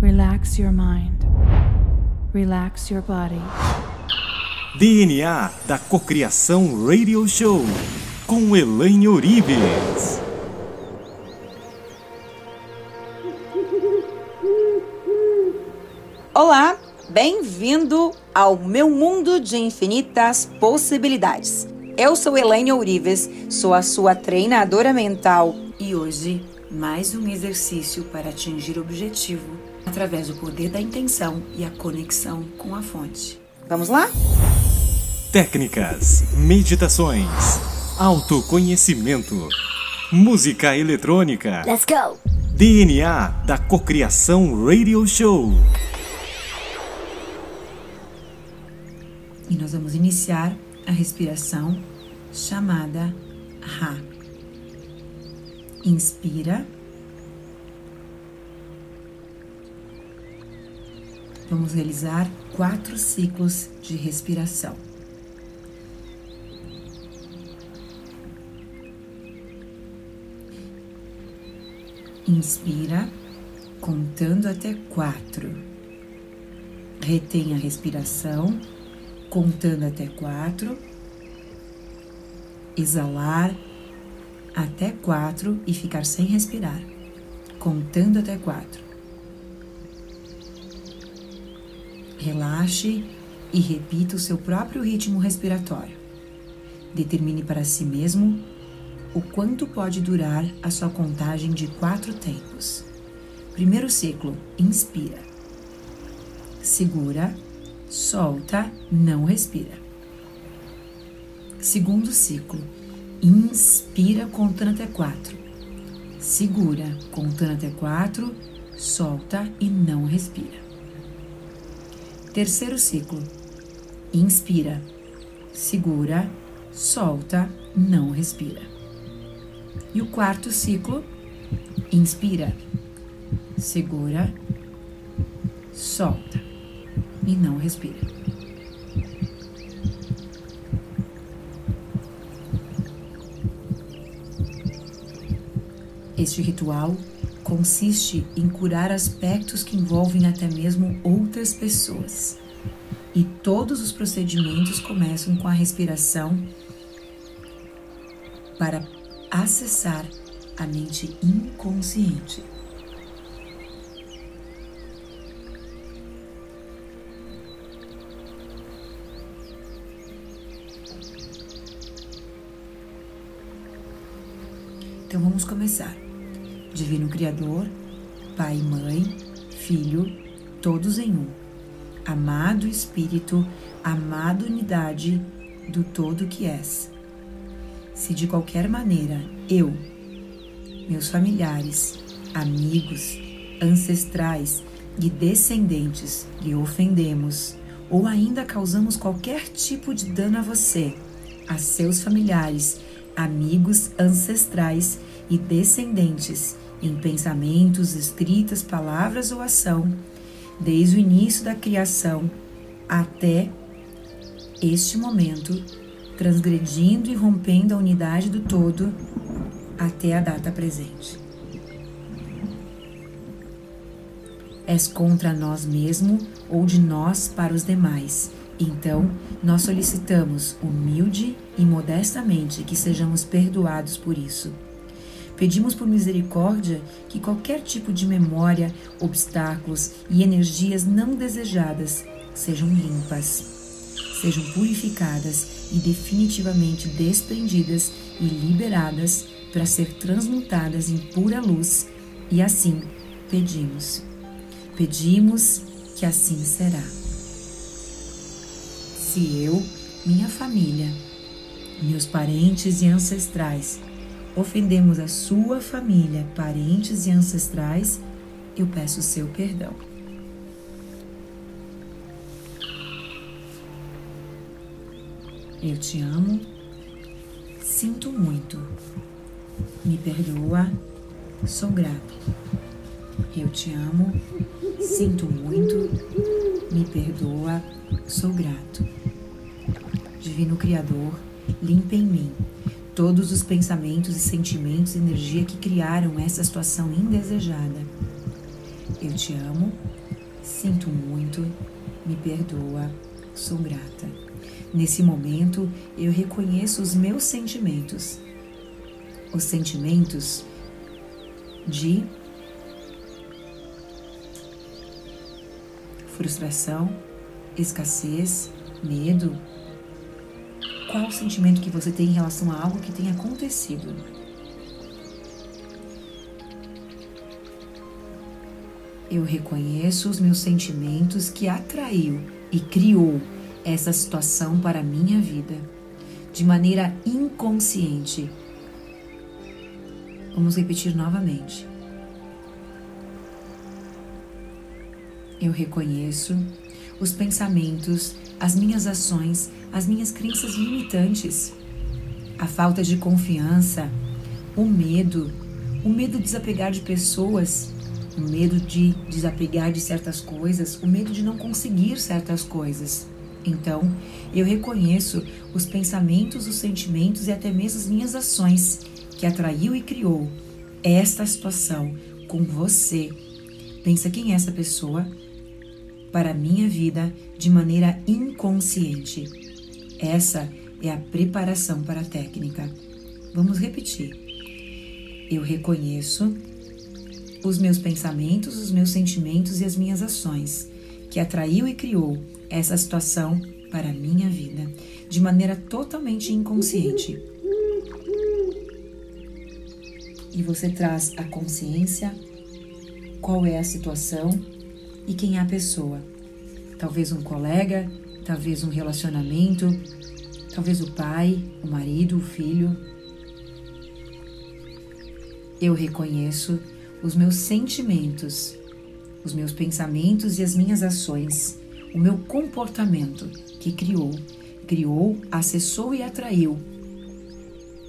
Relax your mind. Relax your body. DNA da Cocriação Radio Show com Elaine Orives. Olá, bem-vindo ao meu mundo de infinitas possibilidades. Eu sou Elaine Ourives, sou a sua treinadora mental e hoje mais um exercício para atingir o objetivo através do poder da intenção e a conexão com a fonte. Vamos lá? Técnicas, meditações, autoconhecimento, música eletrônica. Let's go! DNA da Cocriação Radio Show. E nós vamos iniciar a respiração chamada Ra. Inspira. Vamos realizar quatro ciclos de respiração. Inspira, contando até quatro. Retém a respiração, contando até quatro. Exalar até quatro e ficar sem respirar, contando até quatro. Relaxe e repita o seu próprio ritmo respiratório. Determine para si mesmo o quanto pode durar a sua contagem de quatro tempos. Primeiro ciclo: inspira, segura, solta, não respira. Segundo ciclo: inspira contando até quatro, segura contando até quatro, solta e não respira. Terceiro ciclo: inspira, segura, solta, não respira. E o quarto ciclo, inspira, segura, solta. E não respira. Este ritual consiste em curar aspectos que envolvem até mesmo outras pessoas. E todos os procedimentos começam com a respiração para acessar a mente inconsciente. Então vamos começar. Divino Criador, Pai e Mãe, Filho, todos em um. Amado Espírito, amada unidade do todo que és se de qualquer maneira eu, meus familiares, amigos, ancestrais e descendentes lhe ofendemos ou ainda causamos qualquer tipo de dano a você, a seus familiares, amigos, ancestrais e descendentes, em pensamentos, escritas, palavras ou ação, desde o início da criação até este momento, transgredindo e rompendo a unidade do todo até a data presente. És contra nós mesmo ou de nós para os demais. Então, nós solicitamos humilde e modestamente que sejamos perdoados por isso. Pedimos por misericórdia que qualquer tipo de memória, obstáculos e energias não desejadas sejam limpas, sejam purificadas e definitivamente desprendidas e liberadas para ser transmutadas em pura luz, e assim pedimos. Pedimos que assim será. Se eu, minha família, meus parentes e ancestrais ofendemos a sua família, parentes e ancestrais, eu peço seu perdão. Eu te amo, sinto muito, me perdoa, sou grato. Eu te amo, sinto muito, me perdoa, sou grato. Divino Criador, limpa em mim todos os pensamentos e sentimentos e energia que criaram essa situação indesejada. Eu te amo, sinto muito, me perdoa, sou grata. Nesse momento, eu reconheço os meus sentimentos. Os sentimentos de frustração, escassez, medo? Qual o sentimento que você tem em relação a algo que tem acontecido? Eu reconheço os meus sentimentos que atraiu e criou essa situação para a minha vida de maneira inconsciente. Vamos repetir novamente. Eu reconheço os pensamentos, as minhas ações, as minhas crenças limitantes, a falta de confiança, o medo, o medo de desapegar de pessoas, o medo de desapegar de certas coisas, o medo de não conseguir certas coisas. Então, eu reconheço os pensamentos, os sentimentos e até mesmo as minhas ações que atraiu e criou esta situação com você. Pensa quem é essa pessoa, para a minha vida de maneira inconsciente. Essa é a preparação para a técnica. Vamos repetir. Eu reconheço os meus pensamentos, os meus sentimentos e as minhas ações, que atraiu e criou essa situação para a minha vida de maneira totalmente inconsciente. E você traz a consciência, qual é a situação e quem é a pessoa. Talvez um colega, talvez um relacionamento, talvez o pai, o marido, o filho. Eu reconheço os meus sentimentos, os meus pensamentos e as minhas ações, o meu comportamento que criou, criou, acessou e atraiu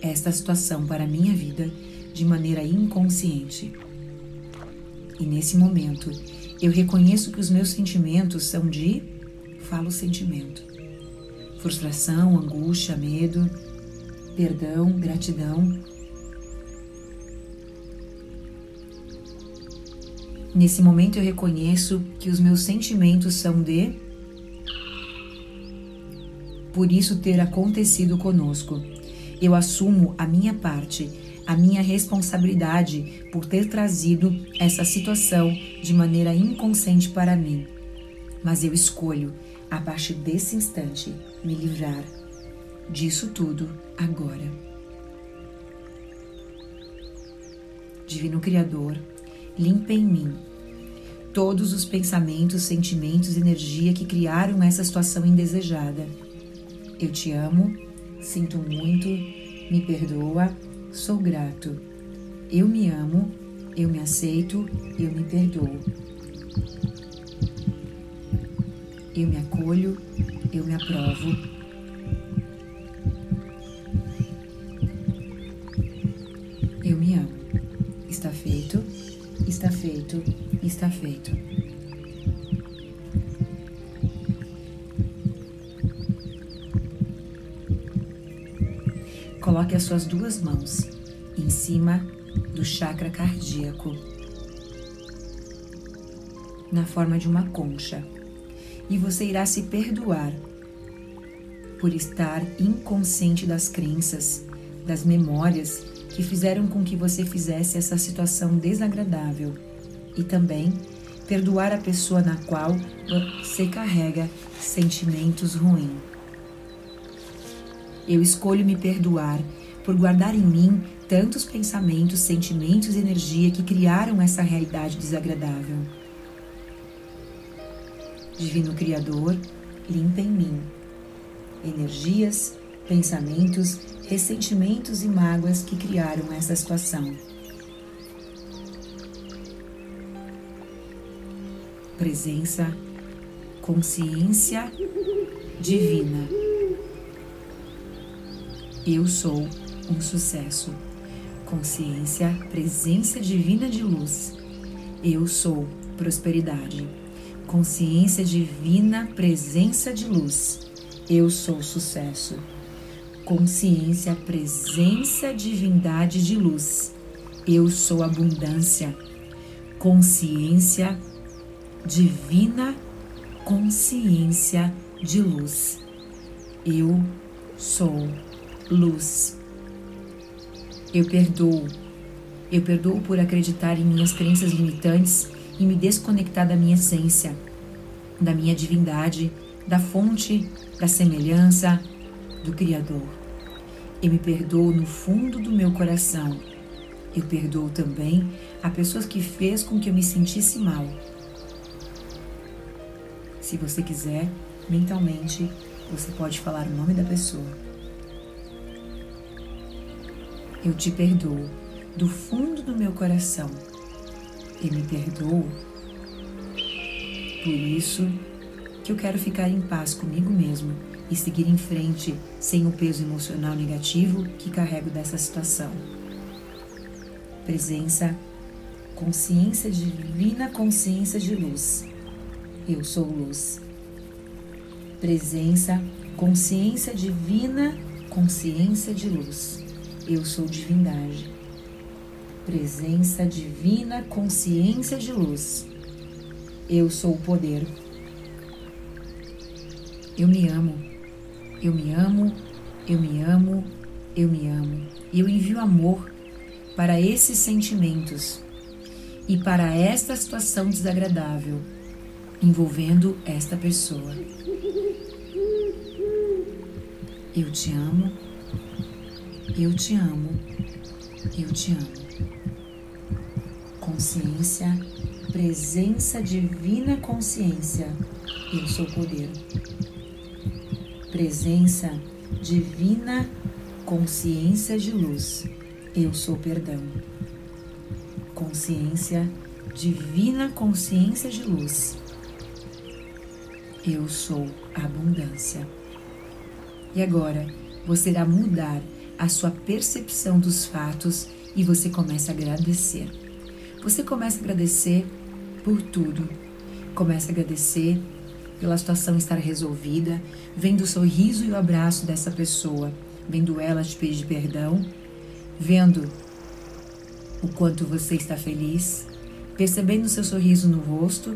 esta situação para a minha vida de maneira inconsciente. E nesse momento, eu reconheço que os meus sentimentos são de. Falo sentimento. Frustração, angústia, medo, perdão, gratidão. Nesse momento eu reconheço que os meus sentimentos são de. Por isso ter acontecido conosco. Eu assumo a minha parte a minha responsabilidade por ter trazido essa situação de maneira inconsciente para mim. Mas eu escolho, a partir desse instante, me livrar disso tudo agora. Divino Criador, limpa em mim todos os pensamentos, sentimentos, energia que criaram essa situação indesejada. Eu te amo, sinto muito, me perdoa Sou grato. Eu me amo, eu me aceito, eu me perdoo. Eu me acolho, eu me aprovo. Eu me amo. Está feito, está feito, está feito. Coloque as suas duas mãos em cima do chakra cardíaco, na forma de uma concha, e você irá se perdoar por estar inconsciente das crenças, das memórias que fizeram com que você fizesse essa situação desagradável e também perdoar a pessoa na qual você carrega sentimentos ruins. Eu escolho me perdoar por guardar em mim tantos pensamentos, sentimentos e energia que criaram essa realidade desagradável. Divino Criador, limpa em mim energias, pensamentos, ressentimentos e mágoas que criaram essa situação. Presença, consciência divina eu sou um sucesso. Consciência, presença divina de luz. Eu sou prosperidade. Consciência divina, presença de luz. Eu sou sucesso. Consciência, presença, divindade de luz. Eu sou abundância. Consciência, divina consciência de luz. Eu sou luz. Eu perdoo. Eu perdoo por acreditar em minhas crenças limitantes e me desconectar da minha essência, da minha divindade, da fonte, da semelhança, do Criador. Eu me perdoo no fundo do meu coração. Eu perdoo também a pessoas que fez com que eu me sentisse mal. Se você quiser, mentalmente, você pode falar o nome da pessoa. Eu te perdoo do fundo do meu coração. E me perdoo por isso que eu quero ficar em paz comigo mesmo e seguir em frente sem o peso emocional negativo que carrego dessa situação. Presença, consciência divina, consciência de luz. Eu sou luz. Presença, consciência divina, consciência de luz. Eu sou divindade. Presença divina, consciência de luz. Eu sou o poder. Eu me amo. Eu me amo. Eu me amo. Eu me amo. E eu envio amor para esses sentimentos e para esta situação desagradável envolvendo esta pessoa. Eu te amo. Eu te amo. Eu te amo. Consciência, presença divina consciência. Eu sou poder. Presença divina consciência de luz. Eu sou perdão. Consciência divina consciência de luz. Eu sou abundância. E agora você irá mudar a sua percepção dos fatos e você começa a agradecer. Você começa a agradecer por tudo. Começa a agradecer pela situação estar resolvida, vendo o sorriso e o abraço dessa pessoa, vendo ela te pedir perdão, vendo o quanto você está feliz, percebendo o seu sorriso no rosto,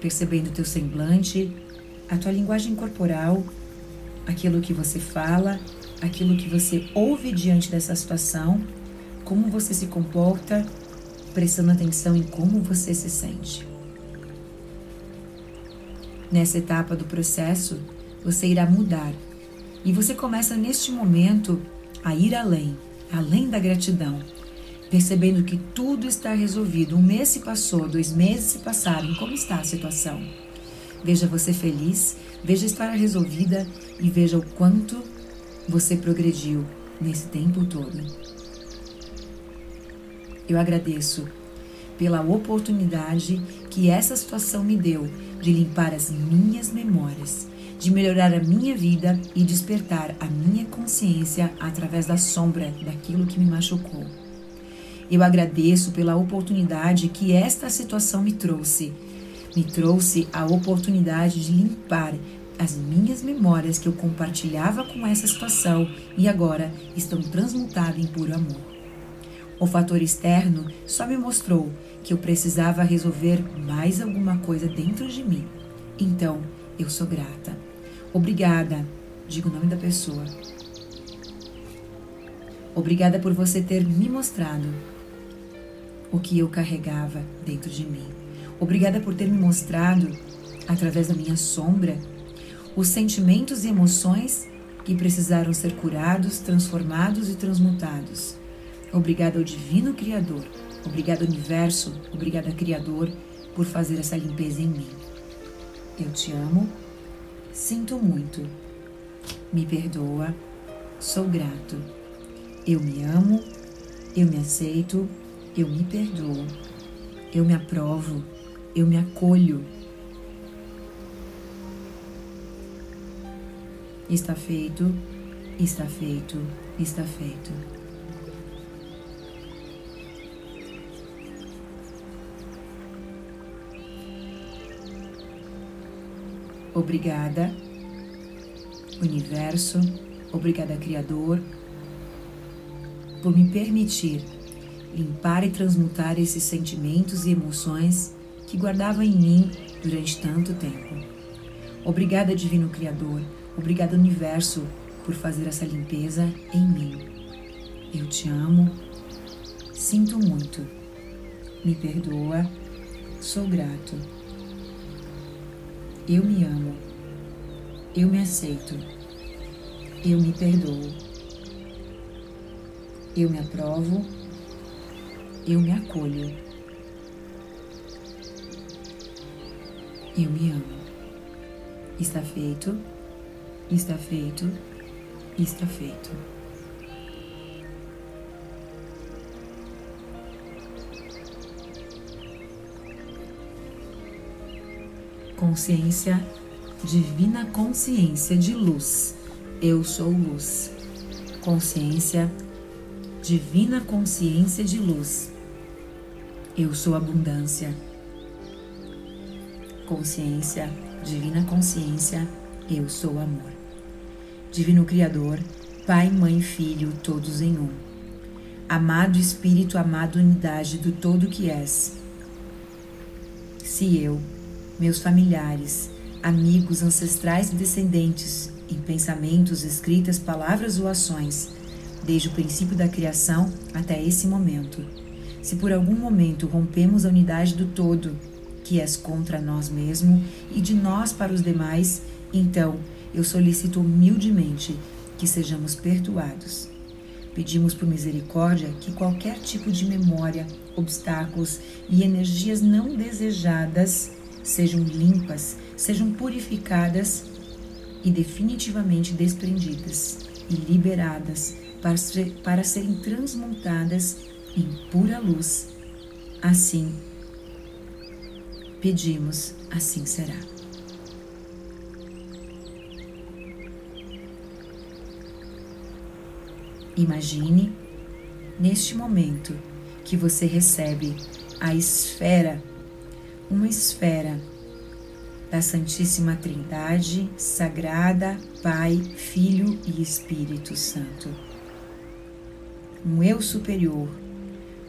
percebendo o teu semblante, a tua linguagem corporal, aquilo que você fala, aquilo que você ouve diante dessa situação, como você se comporta, prestando atenção em como você se sente. Nessa etapa do processo, você irá mudar e você começa neste momento a ir além, além da gratidão, percebendo que tudo está resolvido. Um mês se passou, dois meses se passaram. Como está a situação? Veja você feliz, veja a história resolvida e veja o quanto você progrediu nesse tempo todo. Eu agradeço pela oportunidade que essa situação me deu de limpar as minhas memórias, de melhorar a minha vida e despertar a minha consciência através da sombra daquilo que me machucou. Eu agradeço pela oportunidade que esta situação me trouxe. Me trouxe a oportunidade de limpar as minhas memórias que eu compartilhava com essa situação e agora estão transmutadas em puro amor. O fator externo só me mostrou que eu precisava resolver mais alguma coisa dentro de mim. Então, eu sou grata. Obrigada, digo o nome da pessoa. Obrigada por você ter me mostrado o que eu carregava dentro de mim. Obrigada por ter me mostrado, através da minha sombra, os sentimentos e emoções que precisaram ser curados, transformados e transmutados. Obrigada ao Divino Criador, obrigada Universo, obrigada Criador por fazer essa limpeza em mim. Eu te amo, sinto muito, me perdoa, sou grato. Eu me amo, eu me aceito, eu me perdoo, eu me aprovo, eu me acolho. Está feito, está feito, está feito. Obrigada, Universo, obrigada, Criador, por me permitir limpar e transmutar esses sentimentos e emoções que guardava em mim durante tanto tempo. Obrigada, Divino Criador. Obrigada, Universo, por fazer essa limpeza em mim. Eu te amo. Sinto muito. Me perdoa. Sou grato. Eu me amo. Eu me aceito. Eu me perdoo. Eu me aprovo. Eu me acolho. Eu me amo. Está feito, está feito, está feito. Consciência, divina consciência de luz. Eu sou luz. Consciência, divina consciência de luz. Eu sou abundância. Consciência, divina consciência, eu sou amor. Divino Criador, Pai, Mãe Filho, todos em um. Amado Espírito, amado unidade do todo que és. Se eu, meus familiares, amigos, ancestrais e descendentes, em pensamentos, escritas, palavras ou ações, desde o princípio da criação até esse momento, se por algum momento rompemos a unidade do todo, que és contra nós mesmos e de nós para os demais, então eu solicito humildemente que sejamos perdoados. Pedimos por misericórdia que qualquer tipo de memória, obstáculos e energias não desejadas sejam limpas, sejam purificadas e definitivamente desprendidas e liberadas para, ser, para serem transmutadas em pura luz. Assim, pedimos, assim será. Imagine, neste momento, que você recebe a esfera uma esfera da Santíssima Trindade, Sagrada, Pai, Filho e Espírito Santo. Um eu superior,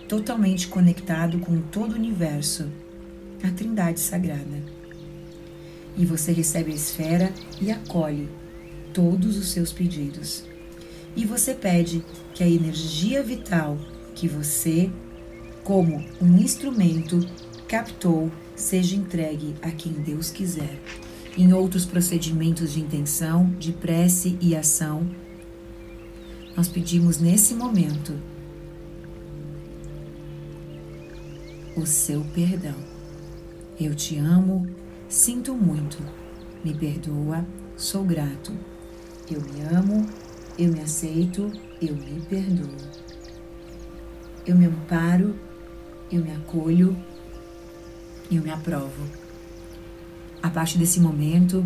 totalmente conectado com todo o universo, a Trindade Sagrada. E você recebe a esfera e acolhe todos os seus pedidos. E você pede que a energia vital que você, como um instrumento, captou seja entregue a quem Deus quiser. Em outros procedimentos de intenção, de prece e ação, nós pedimos nesse momento o seu perdão. Eu te amo, sinto muito, me perdoa, sou grato. Eu me amo, eu me aceito, eu me perdoo. Eu me amparo, eu me acolho, eu me aprovo. A partir desse momento,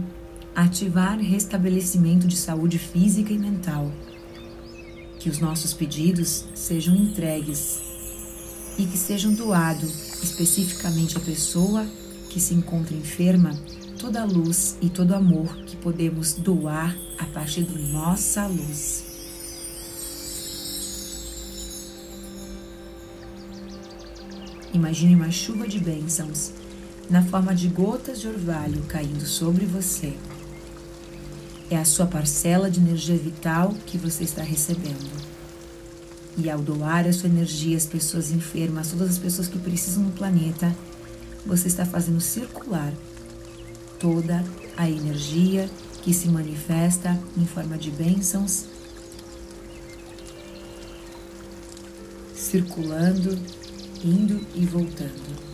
ativar restabelecimento de saúde física e mental. Que os nossos pedidos sejam entregues e que sejam doados especificamente à pessoa que se encontra enferma toda a luz e todo amor que podemos doar a partir da nossa luz. Imagine uma chuva de bênçãos na forma de gotas de orvalho caindo sobre você. É a sua parcela de energia vital que você está recebendo. E ao doar a sua energia às pessoas enfermas, todas as pessoas que precisam no planeta, você está fazendo circular toda a energia que se manifesta em forma de bênçãos, circulando indo e voltando.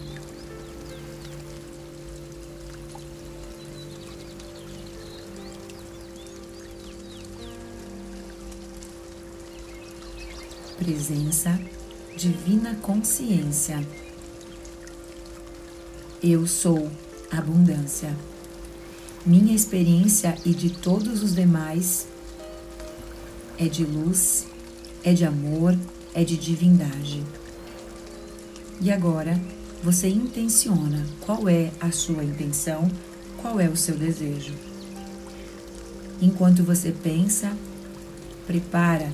Presença, divina consciência. Eu sou abundância. Minha experiência e de todos os demais é de luz, é de amor, é de divindade. E agora você intenciona qual é a sua intenção, qual é o seu desejo. Enquanto você pensa, prepara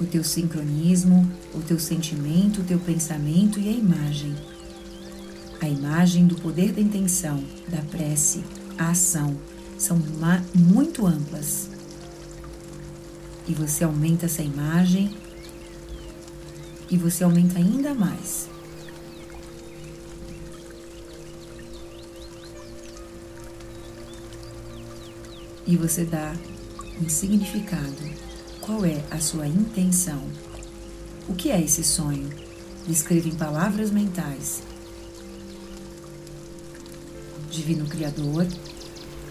o teu sincronismo, o teu sentimento, o teu pensamento e a imagem. A imagem do poder da intenção, da prece, a ação são muito amplas. E você aumenta essa imagem e você aumenta ainda mais. E você dá um significado. Qual é a sua intenção? O que é esse sonho? Descreva em palavras mentais. Divino Criador,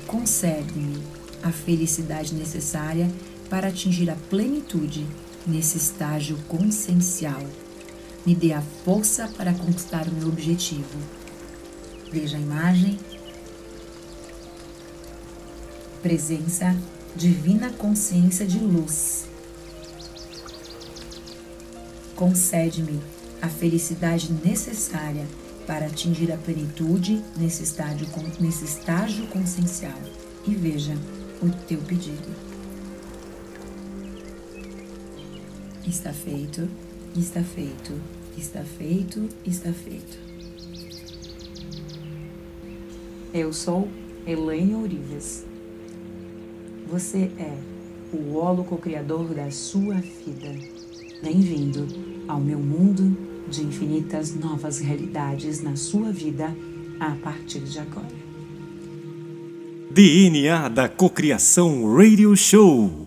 concede-me a felicidade necessária para atingir a plenitude nesse estágio consciencial. Me dê a força para conquistar o meu objetivo. Veja a imagem. Presença, divina consciência de luz. Concede-me a felicidade necessária para atingir a plenitude nesse estágio, nesse estágio consciencial. E veja o teu pedido. Está feito, está feito, está feito, está feito. Eu sou Elaine Ourives. Você é o holo co-criador da sua vida. Bem-vindo ao meu mundo de infinitas novas realidades na sua vida a partir de agora. DNA da Cocriação Radio Show.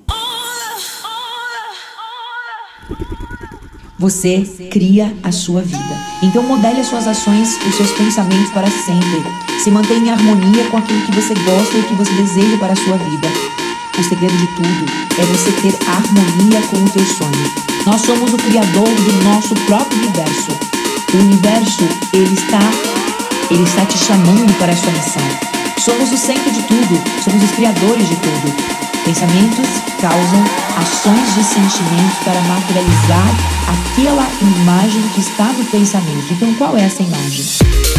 Você cria a sua vida. Então modele as suas ações, os seus pensamentos para sempre. Se mantenha em harmonia com aquilo que você gosta e que você deseja para a sua vida. O segredo de tudo é você ter harmonia com o teu sonho. Nós somos o criador do nosso próprio universo. O universo, ele está, ele está te chamando para a sua missão. Somos o centro de tudo, somos os criadores de tudo. Pensamentos causam ações de sentimento para materializar aquela imagem que está no pensamento. Então, qual é essa imagem?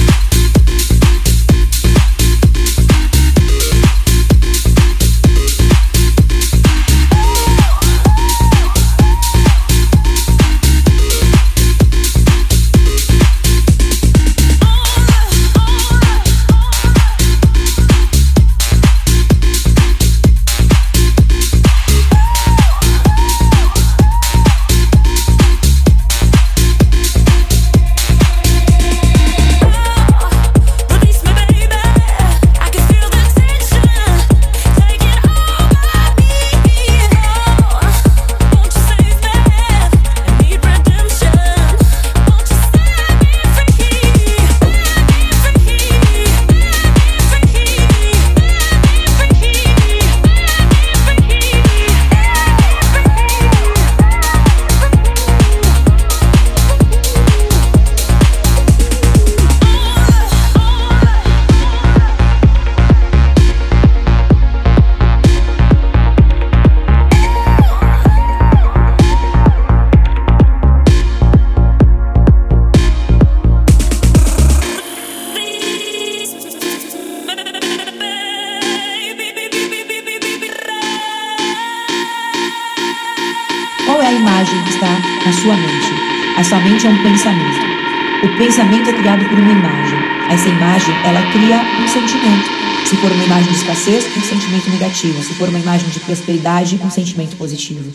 É um pensamento. O pensamento é criado por uma imagem. Essa imagem, ela cria um sentimento. Se for uma imagem de escassez, um sentimento negativo. Se for uma imagem de prosperidade, um sentimento positivo.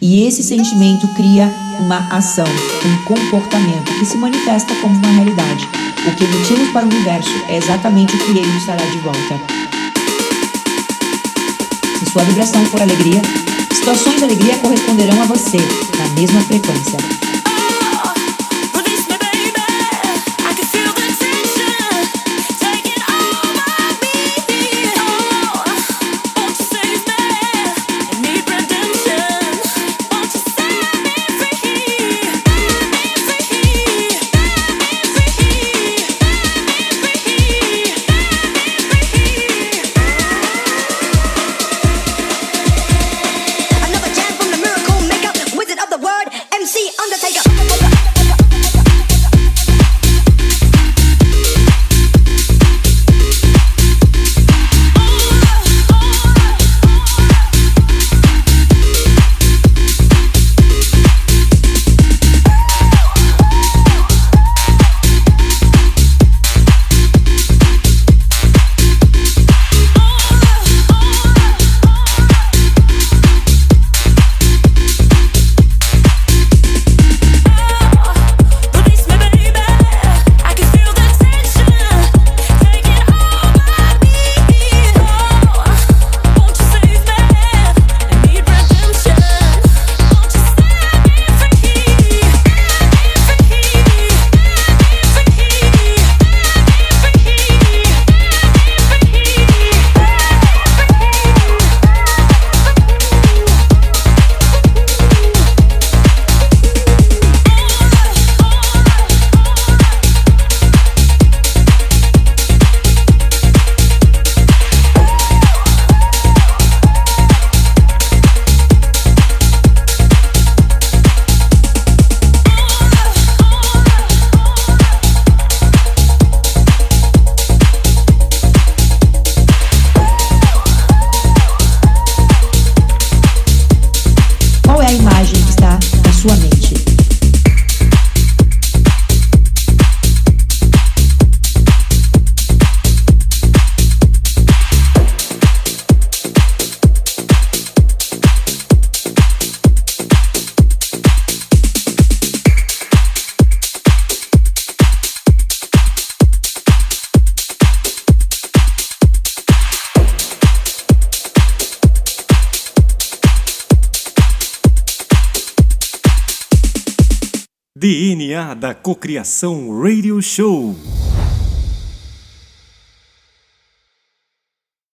E esse sentimento cria uma ação, um comportamento que se manifesta como uma realidade. O que emitimos para o universo é exatamente o que ele nos trará de volta. Se sua vibração for alegria, situações de alegria corresponderão a você na mesma frequência. DNA da Cocriação Radio Show.